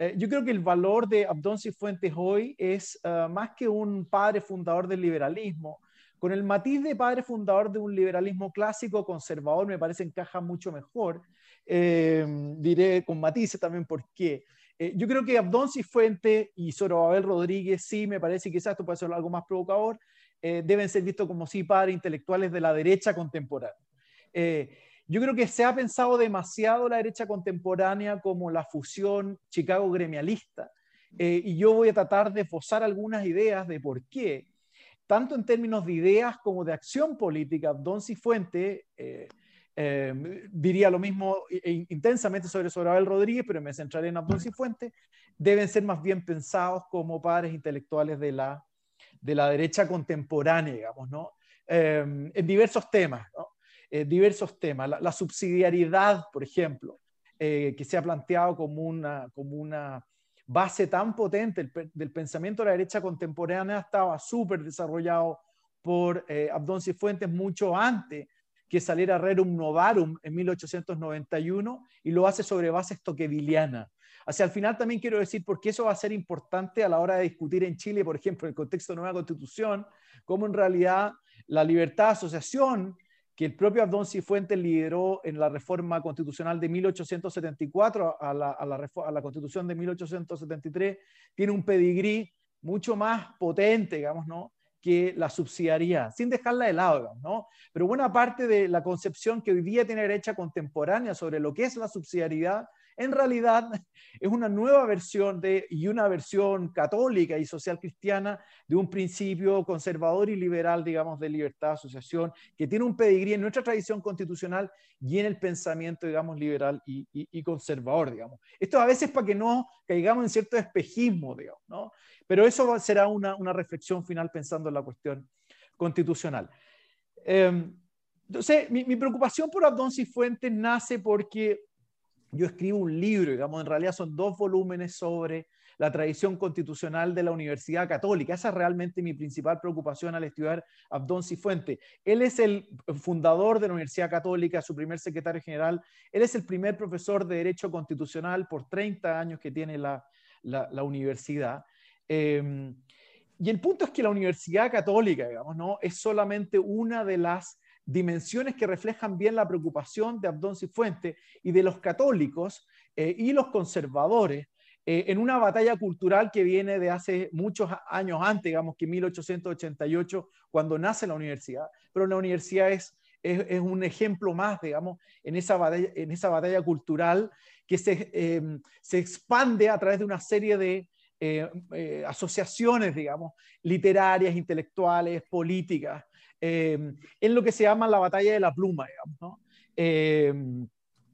eh, yo creo que el valor de Abdón Cifuentes hoy es uh, más que un padre fundador del liberalismo, con el matiz de padre fundador de un liberalismo clásico conservador, me parece encaja mucho mejor. Eh, diré con matices también por qué. Eh, yo creo que Abdón Cifuentes y Zorobabel Rodríguez, sí, me parece quizás esto puede ser algo más provocador, eh, deben ser vistos como sí padres intelectuales de la derecha contemporánea. Yo creo que se ha pensado demasiado la derecha contemporánea como la fusión Chicago gremialista. Eh, y yo voy a tratar de esbozar algunas ideas de por qué, tanto en términos de ideas como de acción política, Don Cifuente eh, eh, diría lo mismo intensamente sobre Sorabel Rodríguez, pero me centraré en Abdón Cifuente, deben ser más bien pensados como padres intelectuales de la, de la derecha contemporánea, digamos, ¿no? en diversos temas, ¿no? Eh, diversos temas. La, subsidiariedad, por ejemplo, eh, que se ha planteado como una, como una base tan potente del pensamiento de la derecha contemporánea, estaba súper desarrollado por eh, Abdón Cifuentes mucho antes que saliera Rerum Novarum en 1891 y lo hace sobre bases toquevilianas. Hacia el final también quiero decir por qué eso va a ser importante a la hora de discutir en Chile, por ejemplo, en el contexto de nueva constitución, cómo en realidad la libertad de asociación que el propio Abdón Cifuentes lideró en la reforma constitucional de 1874 a la, a la, a la constitución de 1873, tiene un pedigrí mucho más potente, digamos, ¿no? que la subsidiariedad, sin dejarla de lado, ¿no? Pero buena parte de la concepción que hoy día tiene derecha contemporánea sobre lo que es la subsidiariedad en realidad es una nueva versión de, y una versión católica y social cristiana de un principio conservador y liberal, digamos, de libertad de asociación, que tiene un pedigrí en nuestra tradición constitucional y en el pensamiento, digamos, liberal y, conservador, digamos. Esto a veces para que no caigamos en cierto espejismo, digamos, ¿no? Pero eso será una, reflexión final pensando en la cuestión constitucional. Em, entonces, mi, mi, preocupación por Abdón Cifuentes nace porque yo escribo un libro, digamos, en realidad son dos volúmenes sobre la tradición constitucional de la Universidad Católica. Esa es realmente mi principal preocupación al estudiar Abdón Cifuente. Él es el fundador de la Universidad Católica, su primer secretario general. Él es el primer profesor de Derecho Constitucional por 30 años que tiene la, la, universidad. Em, y el punto es que la Universidad Católica, digamos, ¿no? es solamente una de las dimensiones que reflejan bien la preocupación de Abdón Cifuente y de los católicos eh, y los conservadores eh, en una batalla cultural que viene de hace muchos años antes, digamos que 1888, cuando nace la universidad. Pero la universidad es, es, un ejemplo más, digamos, en esa batalla, en esa batalla cultural que se, em, se expande a través de una serie de eh, asociaciones, digamos, literarias, intelectuales, políticas, eh, en lo que se llama la batalla de la pluma, eh,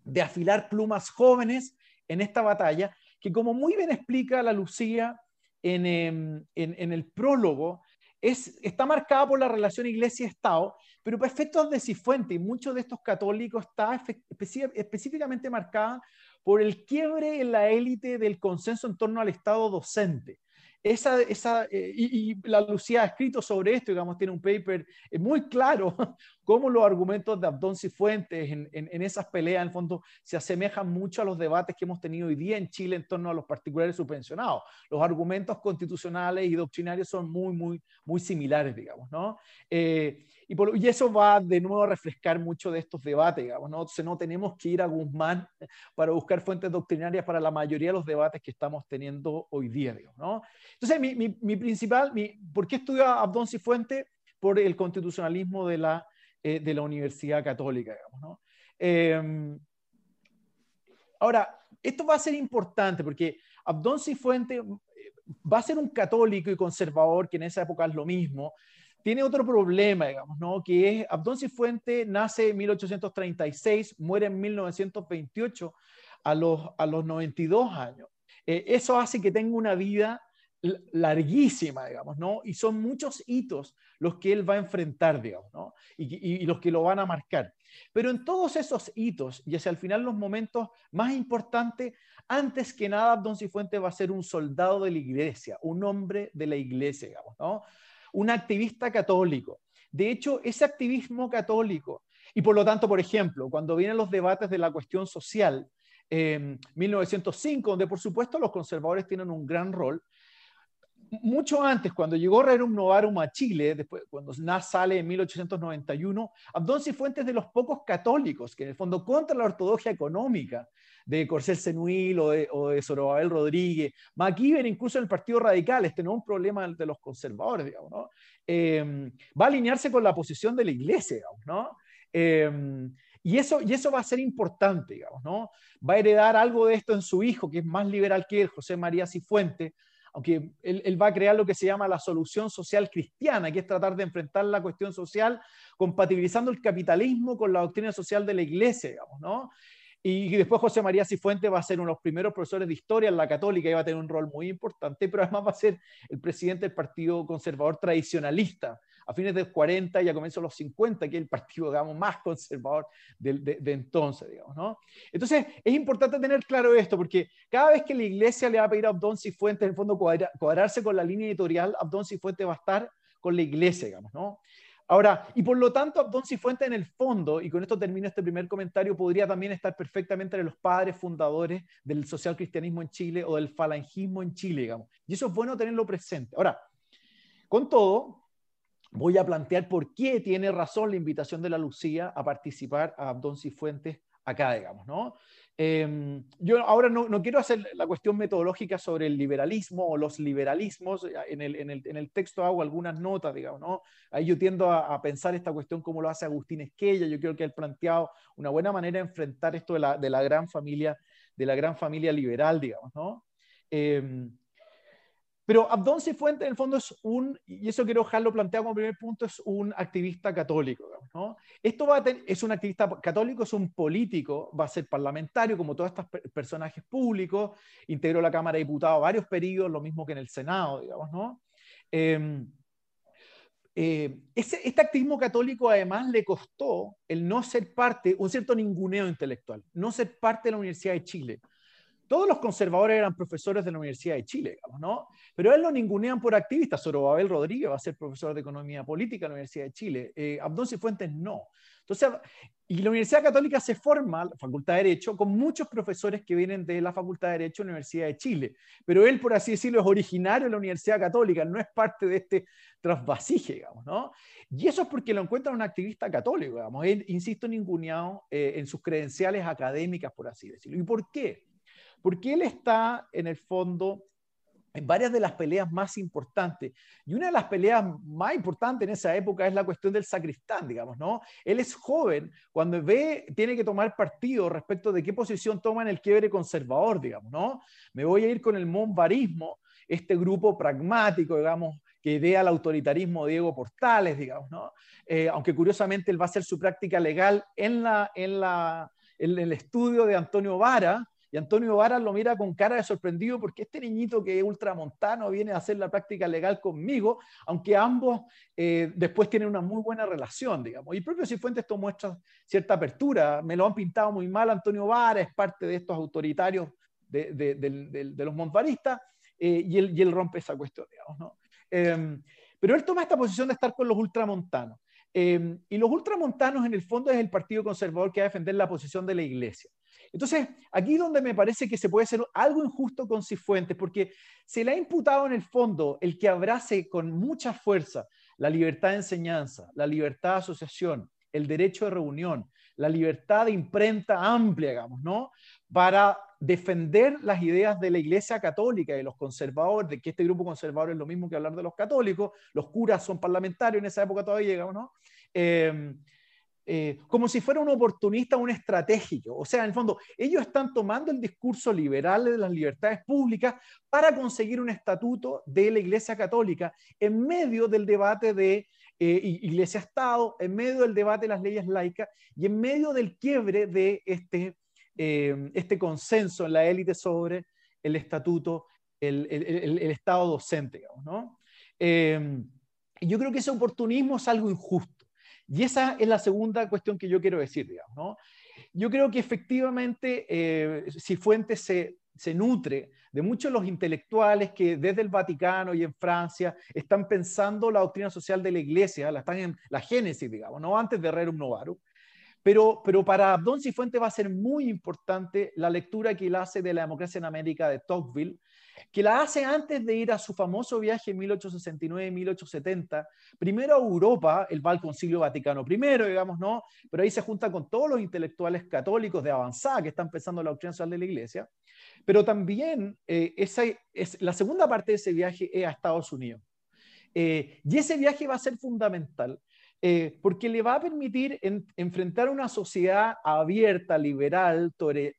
de afilar plumas jóvenes en esta batalla, que como muy bien explica la Lucía en, em, el prólogo, es, está marcada por la relación iglesia-estado, pero para efectos de Cifuente y muchos de estos católicos está específicamente marcada por el quiebre en la élite del consenso en torno al Estado docente esa, esa, eh, y, la Lucía ha escrito sobre esto, digamos, tiene un paper eh, muy claro cómo los argumentos de Abdón Cifuentes en, en, esas peleas, en el fondo, se asemejan mucho a los debates que hemos tenido hoy día en Chile en torno a los particulares subvencionados. Los argumentos constitucionales y doctrinarios son muy, muy, muy similares, digamos, ¿no? Eh, y, por, y, eso va de nuevo a refrescar mucho de estos debates, digamos, ¿no? No tenemos que ir a Guzmán para buscar fuentes doctrinarias para la mayoría de los debates que estamos teniendo hoy día, digamos, ¿no? Entonces, mi, mi, mi principal, mi, ¿por qué estudio a Abdón Cifuentes? Por el constitucionalismo de la eh, de la Universidad Católica, digamos, ¿no? Em, ahora, esto va a ser importante porque Abdón Cifuente eh, va a ser un católico y conservador, que en esa época es lo mismo, tiene otro problema, digamos, ¿no? Que es, Abdón Cifuente nace en 1836, muere en 1928 a los, a los 92 años. Eh, eso hace que tenga una vida larguísima, digamos, ¿no? Y son muchos hitos los que él va a enfrentar, digamos, ¿no? Y, los que lo van a marcar. Pero en todos esos hitos, y hacia el final los momentos más importantes, antes que nada, Don Cifuentes va a ser un soldado de la iglesia, un hombre de la iglesia, digamos, ¿no? Un activista católico. De hecho, ese activismo católico, y por lo tanto, por ejemplo, cuando vienen los debates de la cuestión social, 1905, donde por supuesto los conservadores tienen un gran rol, mucho antes, cuando llegó Rerum Novarum a Chile, después, cuando Nas sale en 1891, Abdón Cifuentes de los pocos católicos que en el fondo contra la ortodoxia económica de Corcel Senuil o de, o Zorobabel Rodríguez, McKibben incluso en el Partido Radical, este no es un problema de los conservadores, digamos, ¿no? Em, va a alinearse con la posición de la iglesia, digamos, ¿no? Em, y eso, y eso va a ser importante, digamos, ¿no? Va a heredar algo de esto en su hijo, que es más liberal que él, José María Cifuentes, aunque él, va a crear lo que se llama la solución social cristiana, que es tratar de enfrentar la cuestión social compatibilizando el capitalismo con la doctrina social de la iglesia, digamos, ¿no? Y después José María Cifuentes va a ser uno de los primeros profesores de historia en la católica y va a tener un rol muy importante, pero además va a ser el presidente del Partido Conservador Tradicionalista, a fines de los 40 y a comienzos de los 50, que es el partido digamos, más conservador de, entonces. Digamos, ¿no? Entonces, es importante tener claro esto, porque cada vez que la iglesia le va a pedir a Abdón Cifuentes, en el fondo, cuadrarse con la línea editorial, Abdón Cifuentes va a estar con la iglesia, digamos, ¿no? Ahora, y por lo tanto, Abdón Cifuentes en el fondo, y con esto termino este primer comentario, podría también estar perfectamente entre los padres fundadores del social cristianismo en Chile o del falangismo en Chile, digamos. Y eso es bueno tenerlo presente. Ahora, con todo, voy a plantear por qué tiene razón la invitación de la Lucía a participar a Abdón Cifuentes acá, digamos, ¿no? Em, yo ahora no, no, quiero hacer la cuestión metodológica sobre el liberalismo o los liberalismos. En el, en el, en el texto hago algunas notas, digamos, ¿no? Ahí yo tiendo a, pensar esta cuestión como lo hace Agustín Esquella. Yo creo que él planteado una buena manera de enfrentar esto de la, de la gran familia, de la gran familia liberal, digamos, ¿no? Eh, pero Abdón Cifuentes, en el fondo, es un, y eso quiero dejarlo planteado como primer punto, es un activista católico. Esto va a es un activista católico, es un político, va a ser parlamentario, como todos estos personajes públicos, integró la Cámara de Diputados varios periodos, lo mismo que en el Senado, digamos, ¿no? Em, eh, este activismo católico además le costó el no ser parte, un cierto ninguneo intelectual, no ser parte de la Universidad de Chile todos los conservadores eran profesores de la Universidad de Chile, digamos, ¿no? Pero él lo ningunean por activistas. Zorobabel Rodríguez va a ser profesor de Economía Política en la Universidad de Chile. Eh, Abdón Cifuentes no. Entonces, y la Universidad Católica se forma, la Facultad de Derecho, con muchos profesores que vienen de la Facultad de Derecho de la Universidad de Chile. Pero él, por así decirlo, es originario de la Universidad Católica, no es parte de este trasvasije, digamos, ¿no? Y eso es porque lo encuentra un activista católico, digamos. Él, insisto, ninguneado eh, en sus credenciales académicas, por así decirlo. ¿Y por qué? Porque él está en el fondo en varias de las peleas más importantes. Y una de las peleas más importantes en esa época es la cuestión del sacristán, digamos, ¿no? Él es joven cuando ve, tiene que tomar partido respecto de qué posición toma en el quiebre conservador, digamos, ¿no? Me voy a ir con el monvarismo, este grupo pragmático, digamos, que idea el autoritarismo Diego Portales, digamos, ¿no? Eh, aunque curiosamente él va a hacer su práctica legal en, la, en, la, en el estudio de Antonio Vara, y Antonio Varas lo mira con cara de sorprendido porque este niñito que es ultramontano viene a hacer la práctica legal conmigo, aunque ambos eh, después tienen una muy buena relación, digamos. Y propio Cifuentes esto muestra cierta apertura. Me lo han pintado muy mal Antonio Varas, es parte de estos autoritarios de, los montvaristas, eh, y, él, y, rompe esa cuestión, digamos. ¿no? Em, pero él toma esta posición de estar con los ultramontanos. Em, y los ultramontanos, en el fondo, es el Partido Conservador que va a defender la posición de la Iglesia. Entonces, aquí donde me parece que se puede hacer algo injusto con Cifuentes, porque se le ha imputado en el fondo el que abrace con mucha fuerza la libertad de enseñanza, la libertad de asociación, el derecho de reunión, la libertad de imprenta amplia, digamos, ¿no? Para defender las ideas de la Iglesia Católica y de los conservadores, de que este grupo conservador es lo mismo que hablar de los católicos, los curas son parlamentarios en esa época todavía, digamos, ¿no? Eh, eh, como si fuera un oportunista, un estratégico. O sea, en el fondo, ellos están tomando el discurso liberal de las libertades públicas para conseguir un estatuto de la Iglesia Católica en medio del debate de eh, Iglesia-Estado, en medio del debate de las leyes laicas y en medio del quiebre de este, eh, este consenso en la élite sobre el estatuto, el, Estado docente, ¿no? yo creo que ese oportunismo es algo injusto. Y esa es la segunda cuestión que yo quiero decir, ¿no? Yo creo que efectivamente eh, Cifuentes se, se nutre de muchos de los intelectuales que desde el Vaticano y en Francia están pensando la doctrina social de la Iglesia, la están en la génesis, digamos, no antes de Rerum Novarum, Pero, pero para Abdón Cifuentes va a ser muy importante la lectura que él hace de la democracia en América de Tocqueville, que la hace antes de ir a su famoso viaje en 1869-1870, primero a Europa, él va Concilio Vaticano I, digamos, ¿no? Pero ahí se junta con todos los intelectuales católicos de avanzada que están pensando en la doctrina social de la Iglesia, pero también eh, esa, es, la segunda parte de ese viaje es a Estados Unidos. Eh, y ese viaje va a ser fundamental eh, porque le va a permitir enfrentar una sociedad abierta, liberal,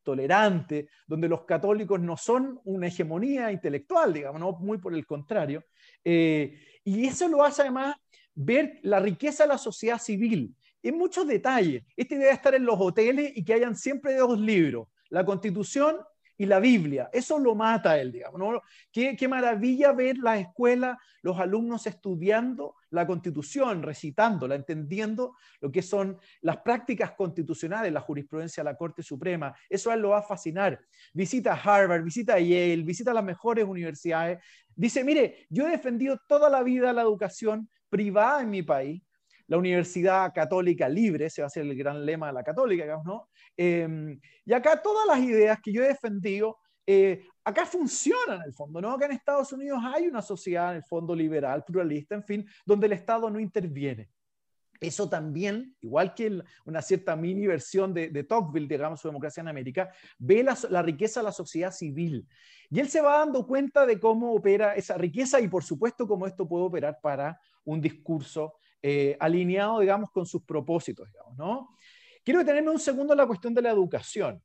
tolerante, donde los católicos no son una hegemonía intelectual, digamos, no muy por el contrario. Eh, y eso lo hace además ver la riqueza de la sociedad civil en muchos detalles. Esta idea de estar en los hoteles y que hayan siempre dos libros, la Constitución y la Biblia. Eso lo mata él, digamos. Qué, maravilla ver la escuela, los alumnos estudiando la constitución, recitándola, entendiendo lo que son las prácticas constitucionales, la jurisprudencia de la Corte Suprema. Eso a él lo va a fascinar. Visita Harvard, visita Yale, visita las mejores universidades. Dice, mire, yo he defendido toda la vida la educación privada en mi país la Universidad Católica Libre, ese va a ser el gran lema de la católica, digamos, ¿no? Em, y acá todas las ideas que yo he defendido, eh, acá funcionan en el fondo, ¿no? Acá en Estados Unidos hay una sociedad, en el fondo, liberal, pluralista, en fin, donde el Estado no interviene. Eso también, igual que una cierta mini versión de, de Tocqueville, digamos, su democracia en América, ve la, la, riqueza de la sociedad civil. Y él se va dando cuenta de cómo opera esa riqueza y, por supuesto, cómo esto puede operar para un discurso eh, alineado, digamos, con sus propósitos, digamos, ¿no? Quiero detenerme un segundo en la cuestión de la educación.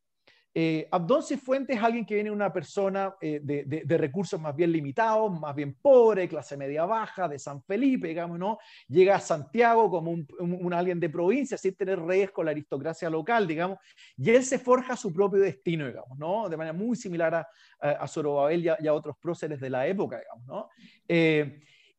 Eh, Abdón Cifuentes es alguien que viene una persona eh, de, recursos más bien limitados, más bien pobre, clase media baja, de San Felipe, digamos, ¿no? Llega a Santiago como un, alguien de provincia, sin tener redes con la aristocracia local, digamos, y él se forja su propio destino, digamos, ¿no? De manera muy similar a, a, Zorobabel y a, a, otros próceres de la época, digamos, ¿no?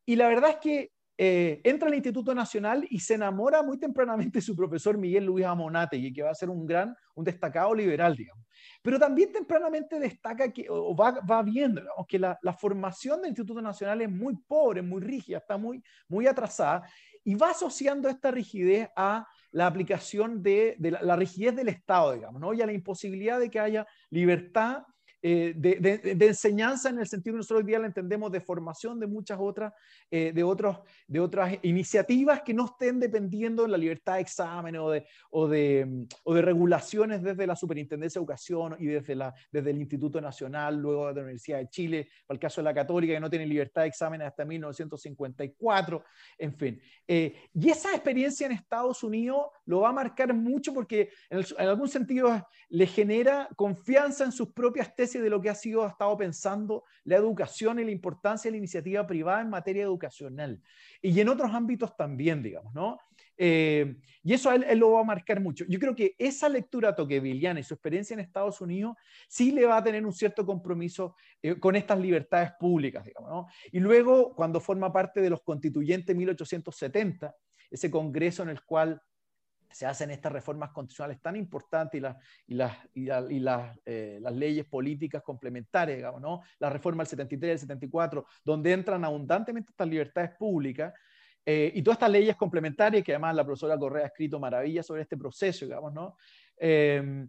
y la verdad es que eh, entra al Instituto Nacional y se enamora muy tempranamente de su profesor Miguel Luis Amonate, que va a ser un gran, un destacado liberal, digamos. Pero también tempranamente destaca que, o va, va viendo, que la, la, formación del Instituto Nacional es muy pobre, muy rígida, está muy, muy atrasada, y va asociando esta rigidez a la aplicación de, de la, la, rigidez del Estado, digamos, ¿no? y a la imposibilidad de que haya libertad eh, de, enseñanza en el sentido que nosotros hoy día la entendemos de formación de muchas otras, eh, de, otros, de otras iniciativas que no estén dependiendo de la libertad de exámenes o de, o de, o de regulaciones desde la Superintendencia de Educación y desde, la, desde el Instituto Nacional, luego de la Universidad de Chile, para el caso de la Católica, que no tiene libertad de exámenes hasta 1954, en fin. Eh, y esa experiencia en Estados Unidos lo va a marcar mucho porque en, en algún sentido le genera confianza en sus propias tesis de lo que ha sido, ha estado pensando la educación y la importancia de la iniciativa privada en materia educacional. Y en otros ámbitos también, digamos, ¿no? Eh, y eso él, lo va a marcar mucho. Yo creo que esa lectura toqueviliana y su experiencia en Estados Unidos sí le va a tener un cierto compromiso eh, con estas libertades públicas, digamos, ¿no? Y luego, cuando forma parte de los constituyentes 1870, ese congreso en el cual se hacen estas reformas constitucionales tan importantes y, las, y, las, y, las, eh, las, leyes políticas complementarias, digamos, ¿no? La reforma del 73 y el 74, donde entran abundantemente estas libertades públicas eh, y todas estas leyes complementarias, que además la profesora Correa ha escrito maravillas sobre este proceso, digamos, ¿no? Eh,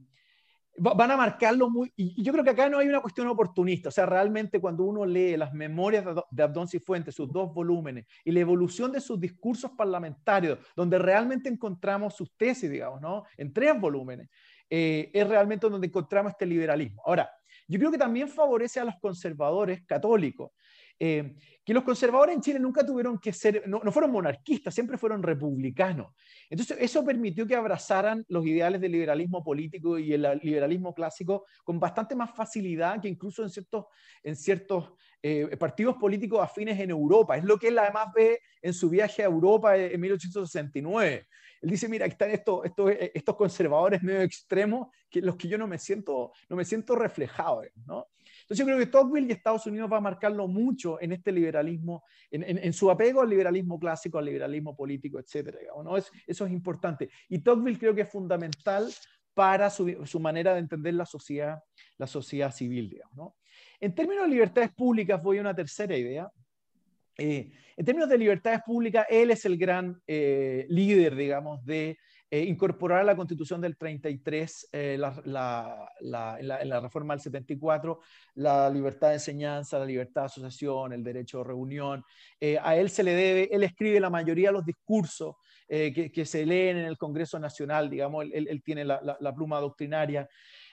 van a marcarlo muy... Y yo creo que acá no hay una cuestión oportunista, o sea, realmente cuando uno lee las memorias de Abdón Cifuentes, sus dos volúmenes, y la evolución de sus discursos parlamentarios, donde realmente encontramos sus tesis, digamos, ¿no? En tres volúmenes, eh, es realmente donde encontramos este liberalismo. Ahora, yo creo que también favorece a los conservadores católicos, eh, que los conservadores en Chile nunca tuvieron que ser, no, fueron monarquistas, siempre fueron republicanos. Entonces, eso permitió que abrazaran los ideales del liberalismo político y el liberalismo clásico con bastante más facilidad que incluso en ciertos, en ciertos eh, partidos políticos afines en Europa. Es lo que él además ve en su viaje a Europa en 1869. Él dice, mira, están estos, estos, estos conservadores medio extremos, que los que yo no me siento, no me siento reflejado, ¿no? Entonces yo creo que Tocqueville y Estados Unidos va a marcarlo mucho en este liberalismo, en, su apego al liberalismo clásico, al liberalismo político, etcétera. ¿no? eso es importante. Y Tocqueville creo que es fundamental para su, manera de entender la sociedad, la sociedad civil. Digamos, ¿no? En términos de libertades públicas, voy a una tercera idea. Eh, en términos de libertades públicas, él es el gran eh, líder, digamos, de eh, incorporar a la Constitución del 33, eh, la, en, la, reforma del 74, la libertad de enseñanza, la libertad de asociación, el derecho de reunión. Eh, a él se le debe, él escribe la mayoría de los discursos que, se leen en el Congreso Nacional, digamos, él, tiene la, pluma doctrinaria.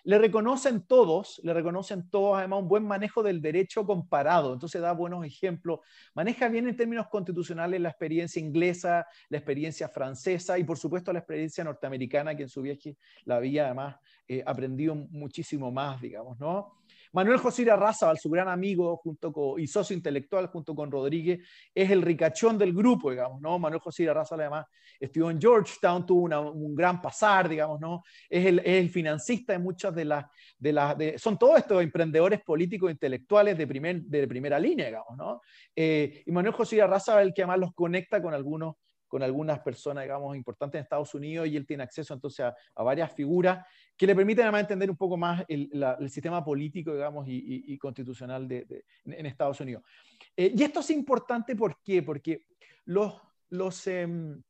Le reconocen todos, le reconocen todos además un buen manejo del derecho comparado, entonces da buenos ejemplos. Maneja bien en términos constitucionales la experiencia inglesa, la experiencia francesa y por supuesto la experiencia norteamericana, que en su viaje la había además eh, aprendido muchísimo más, digamos, ¿no? Manuel José Irarrázaval, su gran amigo junto con, y socio intelectual junto con Rodríguez, es el ricachón del grupo, digamos, ¿no? Manuel José Irarrázaval además estudió en Georgetown, tuvo un gran pasar, digamos, ¿no? Es el, es financista de muchas de las, de las, son todos estos emprendedores políticos e intelectuales de, primer, de primera línea, digamos, ¿no? Eh, y Manuel José Irarrázaval el que además los conecta con algunos con algunas personas, digamos, importantes en Estados Unidos y él tiene acceso entonces a, varias figuras que le permiten además entender un poco más el, sistema político, digamos, y, constitucional de, en Estados Unidos. Eh, y esto es importante ¿por porque los, los, em,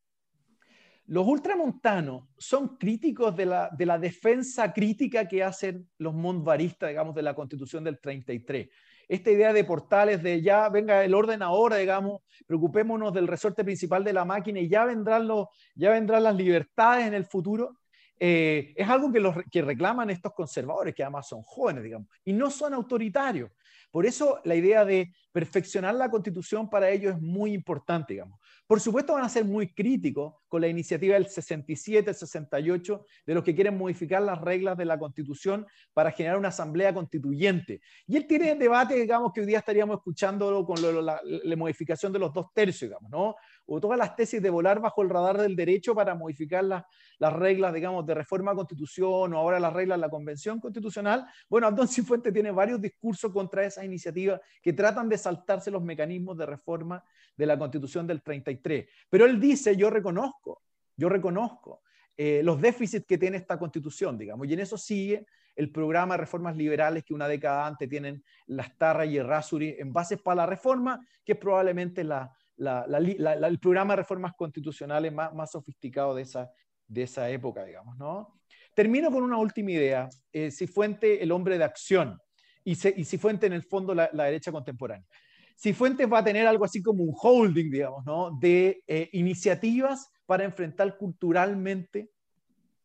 los ultramontanos son críticos de la, de la defensa crítica que hacen los montvaristas, digamos, de la constitución del 33 esta idea de portales, de ya venga el orden ahora, digamos, preocupémonos del resorte principal de la máquina y ya vendrán, los, ya vendrán las libertades en el futuro, eh, es algo que, los, que reclaman estos conservadores, que además son jóvenes, digamos, y no son autoritarios. Por eso la idea de perfeccionar la constitución para ellos es muy importante, digamos. Por supuesto van a ser muy críticos con la iniciativa del 67, el 68, de los que quieren modificar las reglas de la constitución para generar una asamblea constituyente. Y él tiene debate, digamos, que hoy día estaríamos escuchándolo con la, la, modificación de los dos tercios, digamos, ¿no? O todas las tesis de volar bajo el radar del derecho para modificar las, las reglas, digamos, de reforma constitución o ahora las reglas de la convención constitucional. Bueno, Abdón Cifuentes tiene varios discursos contra esa iniciativa que tratan de saltarse los mecanismos de reforma de la constitución del 33. Pero él dice, yo reconozco, yo reconozco eh, los déficits que tiene esta constitución, digamos, y en eso sigue el programa de reformas liberales que una década antes tienen las Tarra y Errázuri en bases para la reforma, que es probablemente la, el programa de reformas constitucionales más, sofisticado de esa, época, digamos, ¿no? Termino con una última idea. Eh, Cifuente, el hombre de acción, y, si Cifuente, en el fondo, la, derecha contemporánea. Cifuentes va a tener algo así como un holding, digamos, ¿no? De eh, iniciativas para enfrentar culturalmente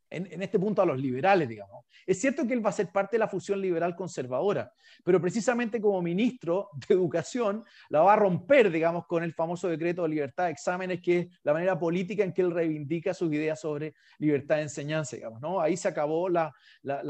en, este punto a los liberales, digamos. Es cierto que él va a ser parte de la fusión liberal conservadora, pero precisamente como ministro de Educación la va a romper, digamos, con el famoso decreto de libertad de exámenes, que es la manera política en que él reivindica sus ideas sobre libertad de enseñanza, digamos, ¿no? Ahí se acabó la,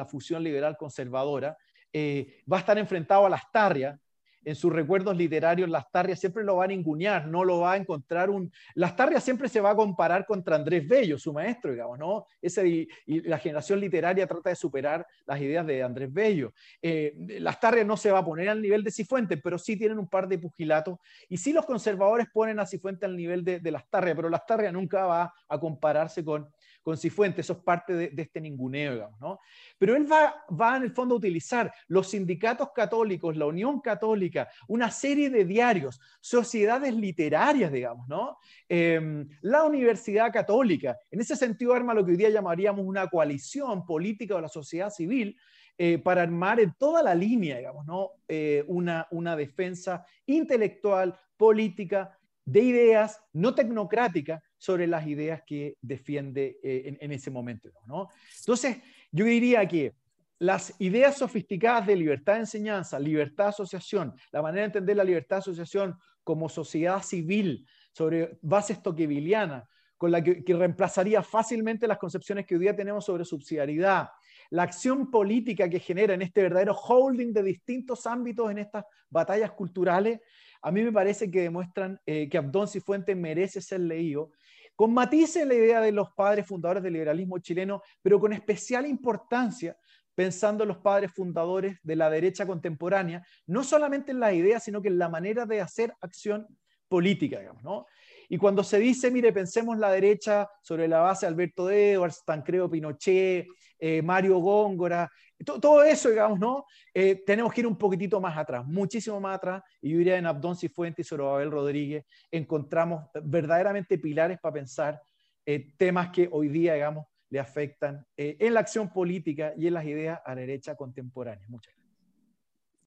fusión liberal conservadora. Eh, va a estar enfrentado a las tarrias, en sus recuerdos literarios, Lastarria siempre lo va a ningunear, no lo va a encontrar un... Lastarria siempre se va a comparar contra Andrés Bello, su maestro, digamos, ¿no? Ese, y, la generación literaria trata de superar las ideas de Andrés Bello. Eh, Lastarria no se va a poner al nivel de Cifuentes, pero sí tienen un par de pugilatos, y sí los conservadores ponen a Cifuentes al nivel de, de Lastarria, pero Lastarria nunca va a compararse con, con Cifuentes, eso es parte de, este ninguneo, digamos, ¿no? Pero él va, va en el fondo a utilizar los sindicatos católicos, la Unión Católica, una serie de diarios, sociedades literarias, digamos, ¿no? Em, la Universidad Católica, en ese sentido arma lo que hoy día llamaríamos una coalición política de la sociedad civil, eh, para armar en toda la línea, digamos, ¿no? Eh, una, una defensa intelectual, política, de ideas no tecnocráticas sobre las ideas que defiende eh, en, ese momento. ¿no? Entonces, yo diría que las ideas sofisticadas de libertad de enseñanza, libertad de asociación, la manera de entender la libertad de asociación como sociedad civil sobre bases toquevilianas, con la que, que, reemplazaría fácilmente las concepciones que hoy día tenemos sobre subsidiariedad, la acción política que genera en este verdadero holding de distintos ámbitos en estas batallas culturales, a mí me parece que demuestran eh, que Abdón Cifuentes merece ser leído, con matices en la idea de los padres fundadores del liberalismo chileno, pero con especial importancia pensando en los padres fundadores de la derecha contemporánea, no solamente en las ideas, sino que en la manera de hacer acción política, digamos, ¿no? Y cuando se dice, mire, pensemos la derecha sobre la base de Alberto Edwards, Tancredo Pinochet, eh, Mario Góngora, todo eso, digamos, ¿no? Eh, tenemos que ir un poquitito más atrás, muchísimo más atrás, y yo diría en Abdón Cifuentes y sobre Abel Rodríguez encontramos verdaderamente pilares para pensar eh, temas que hoy día, digamos, le afectan en la acción política y en las ideas a la derecha contemporánea. Muchas gracias.